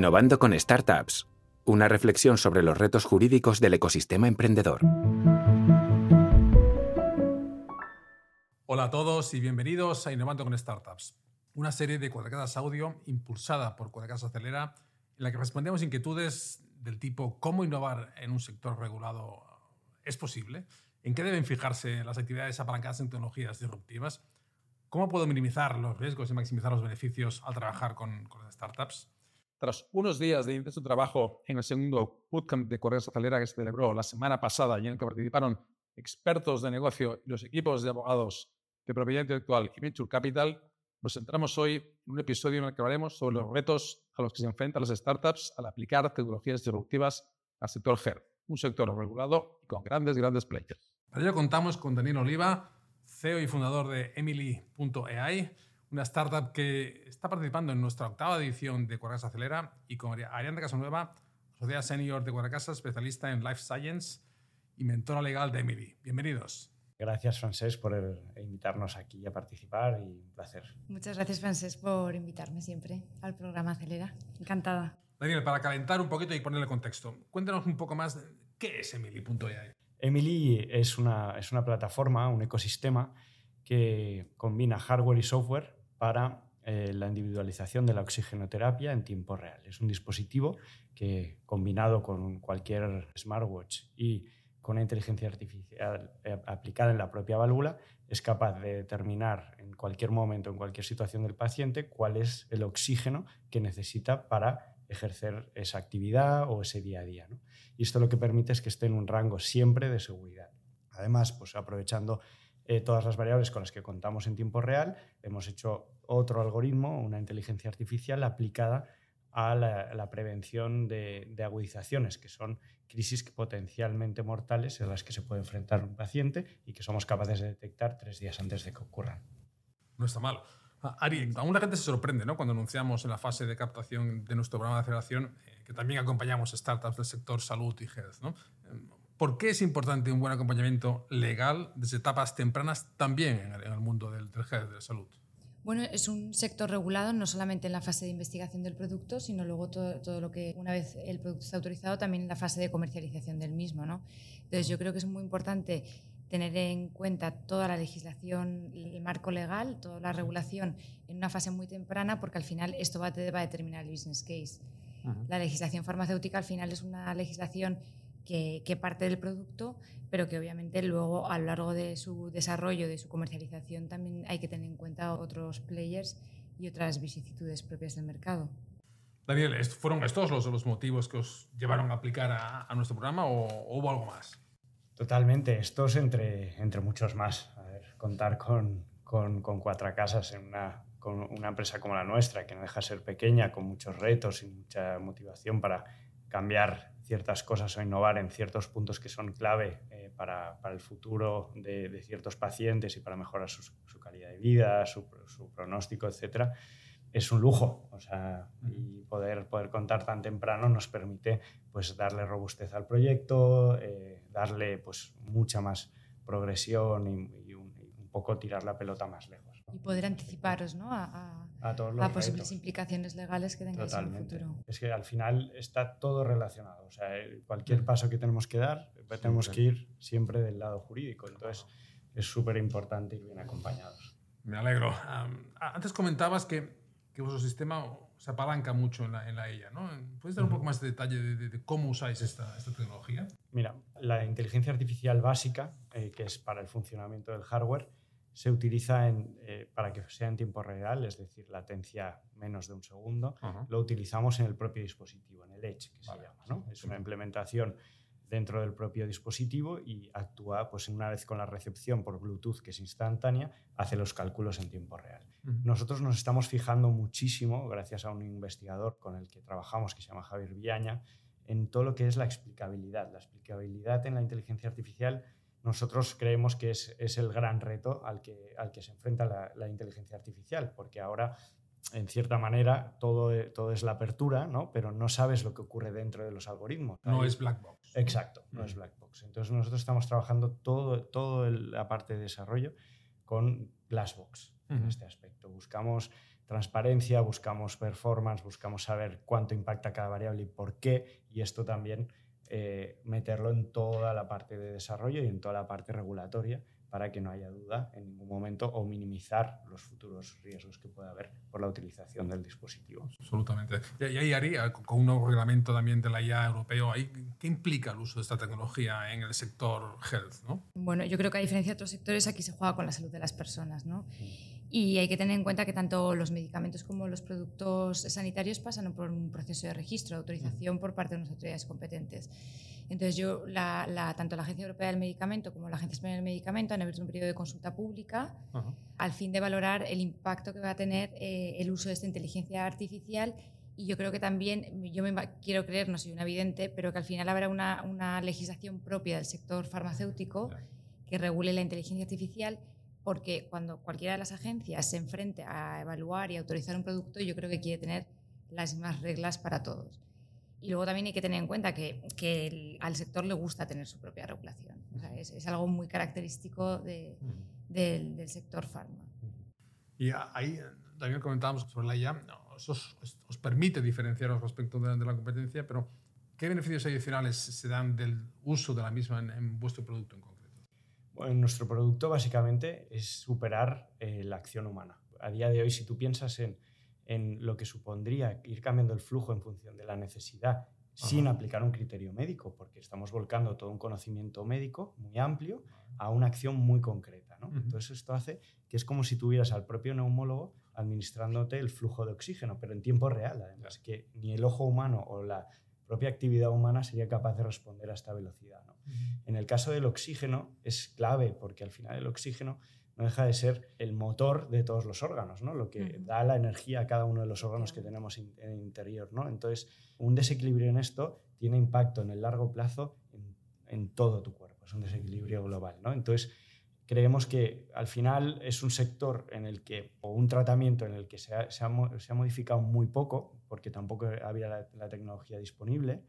Innovando con Startups. Una reflexión sobre los retos jurídicos del ecosistema emprendedor. Hola a todos y bienvenidos a Innovando con Startups, una serie de cuadracadas audio impulsada por Cuadracadas Acelera, en la que respondemos inquietudes del tipo cómo innovar en un sector regulado es posible, en qué deben fijarse las actividades apalancadas en tecnologías disruptivas, cómo puedo minimizar los riesgos y maximizar los beneficios al trabajar con, startups tras unos días de intenso trabajo en el segundo bootcamp de Correos Acelera que se celebró la semana pasada y en el que participaron expertos de negocio y los equipos de abogados de propiedad intelectual y Venture Capital, nos centramos hoy en un episodio en el que hablaremos sobre los retos a los que se enfrentan las startups al aplicar tecnologías disruptivas al sector HER, un sector regulado y con grandes, grandes players. Para ello contamos con Daniel Oliva, CEO y fundador de Emily.ai, una startup que está participando en nuestra octava edición de Cuadracasa Acelera y con Ariana Casanueva, sociedad senior de Cuadracasa, especialista en Life Science y mentora legal de Emily. Bienvenidos. Gracias, Francés, por invitarnos aquí a participar y un placer. Muchas gracias, Francés, por invitarme siempre al programa Acelera. Encantada. Daniel, para calentar un poquito y ponerle contexto, cuéntanos un poco más de qué es Emily.ai. Emily es una, es una plataforma, un ecosistema que combina hardware y software para eh, la individualización de la oxigenoterapia en tiempo real. Es un dispositivo que combinado con cualquier smartwatch y con inteligencia artificial eh, aplicada en la propia válvula es capaz de determinar en cualquier momento, en cualquier situación del paciente, cuál es el oxígeno que necesita para ejercer esa actividad o ese día a día. Y esto lo que permite es que esté en un rango siempre de seguridad. Además, pues aprovechando eh, todas las variables con las que contamos en tiempo real, hemos hecho otro algoritmo, una inteligencia artificial aplicada a la, prevención de, agudizaciones, que son crisis potencialmente mortales en las que se puede enfrentar un paciente y que somos capaces de detectar tres días antes de que ocurran. No está mal. Ah, aún la gente se sorprende ¿no? cuando anunciamos en la fase de captación de nuestro programa de aceleración eh, que también acompañamos startups del sector salud y health. ¿no? ¿Por qué es importante un buen acompañamiento legal desde etapas tempranas también en el, mundo del, del de la salud? Bueno, es un sector regulado no solamente en la fase de investigación del producto, sino luego todo, lo que una vez el producto está autorizado también en la fase de comercialización del mismo. ¿no? Entonces yo creo que es muy importante tener en cuenta toda la legislación, el marco legal, toda la regulación en una fase muy temprana, porque al final esto va a, determinar el business case. La legislación farmacéutica al final es una legislación que, parte del producto, pero que obviamente luego a lo largo de su desarrollo, de su comercialización, también hay que tener en cuenta otros players y otras vicisitudes propias del mercado. Daniel, ¿fueron estos los, los motivos que os llevaron a aplicar a, nuestro programa o, hubo algo más? Totalmente, estos entre, entre muchos más. A ver, contar con, con, con cuatro casas en una, con una empresa como la nuestra, que no deja de ser pequeña, con muchos retos y mucha motivación para cambiar ciertas cosas o innovar en ciertos puntos que son clave eh, para, el futuro de, ciertos pacientes y para mejorar su, calidad de vida, su, pronóstico, etcétera, es un lujo. O sea, y poder, poder contar tan temprano nos permite pues, darle robustez al proyecto, eh, darle pues, mucha más progresión y, un, poco tirar la pelota más lejos y poder anticiparos ¿no? a, posibles implicaciones legales que tengáis en el futuro. Es que al final está todo relacionado. O sea, cualquier paso que tenemos que dar, tenemos que ir siempre del lado jurídico. Entonces, es súper importante ir bien acompañados. Me alegro. antes comentabas que, que, vuestro sistema se apalanca mucho en la, en la EIA. ¿no? ¿Puedes dar un poco más de detalle de, cómo usáis esta, esta, tecnología? Mira, la inteligencia artificial básica, eh, que es para el funcionamiento del hardware, se utiliza eh, para que sea en tiempo real, es decir, latencia menos de un segundo. Lo utilizamos en el propio dispositivo, en el Edge, que se llama. ¿no? Es una implementación dentro del propio dispositivo y actúa, pues una vez con la recepción por Bluetooth, que es instantánea, hace los cálculos en tiempo real. Nosotros nos estamos fijando muchísimo, gracias a un investigador con el que trabajamos, que se llama Javier Villaña, en todo lo que es la explicabilidad. La explicabilidad en la inteligencia artificial nosotros creemos que es, es, el gran reto al que, al que se enfrenta la, la, inteligencia artificial, porque ahora, en cierta manera, todo, todo es la apertura, ¿no? pero no sabes lo que ocurre dentro de los algoritmos. No es black box. Exacto, no es mm. black box. Entonces nosotros estamos trabajando todo, todo la parte de desarrollo con glass box en este aspecto. Buscamos transparencia, buscamos performance, buscamos saber cuánto impacta cada variable y por qué, y esto también eh, meterlo en toda la parte de desarrollo y en toda la parte regulatoria para que no haya duda en ningún momento o minimizar los futuros riesgos que pueda haber por la utilización del dispositivo. Absolutamente. Y ahí, Ari, con un nuevo reglamento también de la IA europeo, ¿qué implica el uso de esta tecnología en el sector health? ¿no? Bueno, yo creo que a diferencia de otros sectores, aquí se juega con la salud de las personas. ¿no? Y hay que tener en cuenta que tanto los medicamentos como los productos sanitarios pasan por un proceso de registro, de autorización por parte de unas autoridades competentes. Entonces, yo, la, tanto la Agencia Europea del Medicamento como la Agencia Española del Medicamento han abierto un periodo de consulta pública al fin de valorar el impacto que va a tener eh, el uso de esta inteligencia artificial. Y yo creo que también, yo me quiero creer, no soy una evidente, pero que al final habrá una, una legislación propia del sector farmacéutico que regule la inteligencia artificial porque cuando cualquiera de las agencias se enfrente a evaluar y autorizar un producto, yo creo que quiere tener las mismas reglas para todos. Y luego también hay que tener en cuenta que, que al sector le gusta tener su propia regulación. es, es, algo muy característico de, del, del, sector farma. Y ahí también comentábamos sobre la IA, eso os, os permite diferenciaros respecto de, de, la competencia, pero ¿qué beneficios adicionales se dan del uso de la misma en, en vuestro producto en concreto? Bueno, nuestro producto básicamente es superar eh, la acción humana. A día de hoy, si tú piensas en en lo que supondría ir cambiando el flujo en función de la necesidad sin aplicar un criterio médico, porque estamos volcando todo un conocimiento médico muy amplio a una acción muy concreta. ¿no? Entonces esto hace que es como si tuvieras al propio neumólogo administrándote el flujo de oxígeno, pero en tiempo real, además, que ni el ojo humano o la propia actividad humana sería capaz de responder a esta velocidad. ¿no? En el caso del oxígeno es clave, porque al final el oxígeno no deja de ser el motor de todos los órganos, ¿no? lo que da la energía a cada uno de los órganos que tenemos en el interior. ¿no? Entonces, un desequilibrio en esto tiene impacto en el largo plazo en, en, todo tu cuerpo, es un desequilibrio global. ¿no? Entonces, creemos que al final es un sector en el que, o un tratamiento en el que se ha, se ha, se ha modificado muy poco, porque tampoco había la, la tecnología disponible,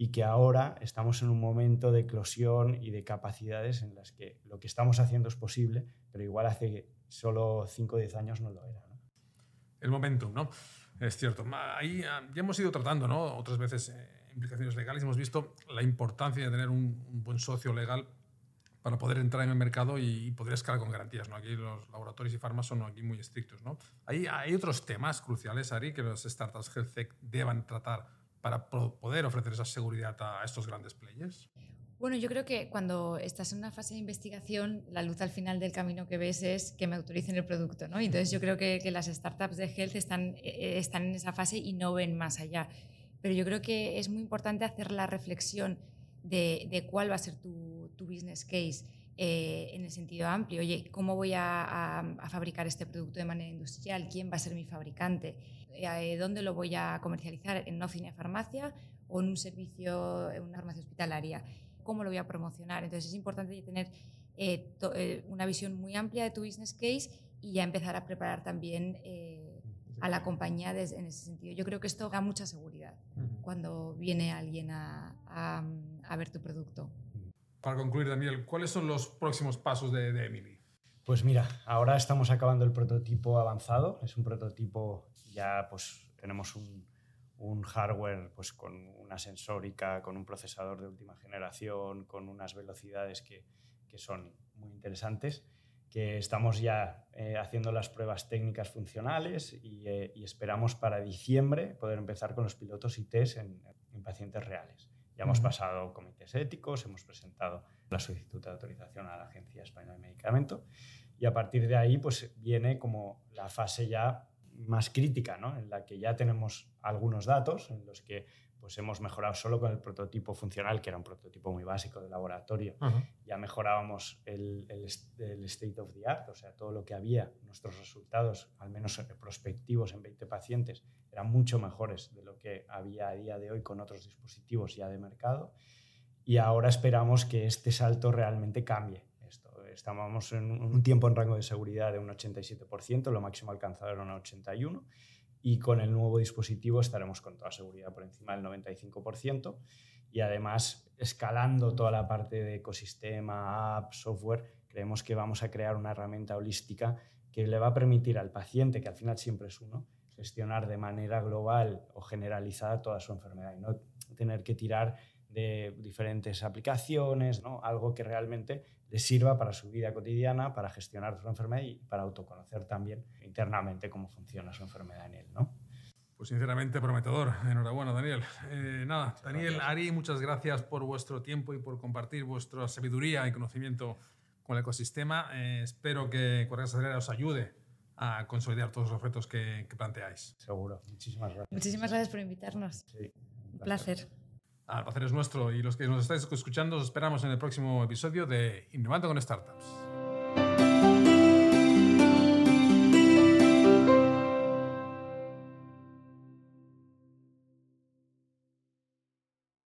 y que ahora estamos en un momento de eclosión y de capacidades en las que lo que estamos haciendo es posible, pero igual hace solo 5 o 10 años no lo era. ¿no? El momentum, ¿no? Es cierto. Ahí ah, ya hemos ido tratando, ¿no? Otras veces eh, implicaciones legales. Hemos visto la importancia de tener un, un, buen socio legal para poder entrar en el mercado y, y, poder escalar con garantías, ¿no? Aquí los laboratorios y farmas son aquí muy estrictos, ¿no? Ahí hay otros temas cruciales, Ari, que las startups health tech deban tratar para poder ofrecer esa seguridad a estos grandes players? Bueno, yo creo que cuando estás en una fase de investigación, la luz al final del camino que ves es que me autoricen el producto. ¿no? Entonces yo creo que, que las startups de health están, eh, están en esa fase y no ven más allá. Pero yo creo que es muy importante hacer la reflexión de, de cuál va a ser tu, tu business case eh, en el sentido amplio. Oye, ¿cómo voy a, a, a, fabricar este producto de manera industrial? ¿Quién va a ser mi fabricante? Eh, ¿Dónde lo voy a comercializar? ¿En una oficina de farmacia o en un servicio, en una farmacia hospitalaria? ¿Cómo lo voy a promocionar? Entonces es importante tener eh, to, eh, una visión muy amplia de tu business case y ya empezar a preparar también eh, a la compañía en ese sentido. Yo creo que esto da mucha seguridad uh -huh. cuando viene alguien a, a, a ver tu producto. Para concluir, Daniel, ¿cuáles son los próximos pasos de, de Emily? Pues mira, ahora estamos acabando el prototipo avanzado. Es un prototipo, ya pues tenemos un, hardware pues con una sensórica, con un procesador de última generación, con unas velocidades que, que son muy interesantes, que estamos ya eh, haciendo las pruebas técnicas funcionales y, eh, y, esperamos para diciembre poder empezar con los pilotos y test en pacientes reales. Ya hemos pasado comités éticos, hemos presentado la solicitud de autorización a la Agencia Española de Medicamento y a partir de ahí pues viene como la fase ya más crítica, ¿no? en la que ya tenemos algunos datos en los que pues hemos mejorado solo con el prototipo funcional, que era un prototipo muy básico de laboratorio. Uh -huh. Ya mejorábamos el, el, el, state of the art, o sea, todo lo que había, nuestros resultados, al menos prospectivos en 20 pacientes, eran mucho mejores de lo que había a día de hoy con otros dispositivos ya de mercado. Y ahora esperamos que este salto realmente cambie. Esto, estábamos en un tiempo en rango de seguridad de un 87%, lo máximo alcanzado era un 81% y con el nuevo dispositivo estaremos con toda seguridad por encima del 95% y además escalando toda la parte de ecosistema, app, software, creemos que vamos a crear una herramienta holística que le va a permitir al paciente, que al final siempre es uno, gestionar de manera global o generalizada toda su enfermedad y no tener que tirar de diferentes aplicaciones, ¿no? algo que realmente le sirva para su vida cotidiana, para gestionar su enfermedad y para autoconocer también internamente cómo funciona su enfermedad en él. ¿no? Pues sinceramente prometedor. Enhorabuena, Daniel. Eh, nada, Daniel, Ari, muchas gracias por vuestro tiempo y por compartir vuestra sabiduría y conocimiento con el ecosistema. Eh, espero que Correas Acelera os ayude a consolidar todos los retos que, que, planteáis. Seguro. Muchísimas gracias. Muchísimas gracias por invitarnos. Sí, un placer. El placer es nuestro y los que nos estáis escuchando os esperamos en el próximo episodio de Innovando con Startups.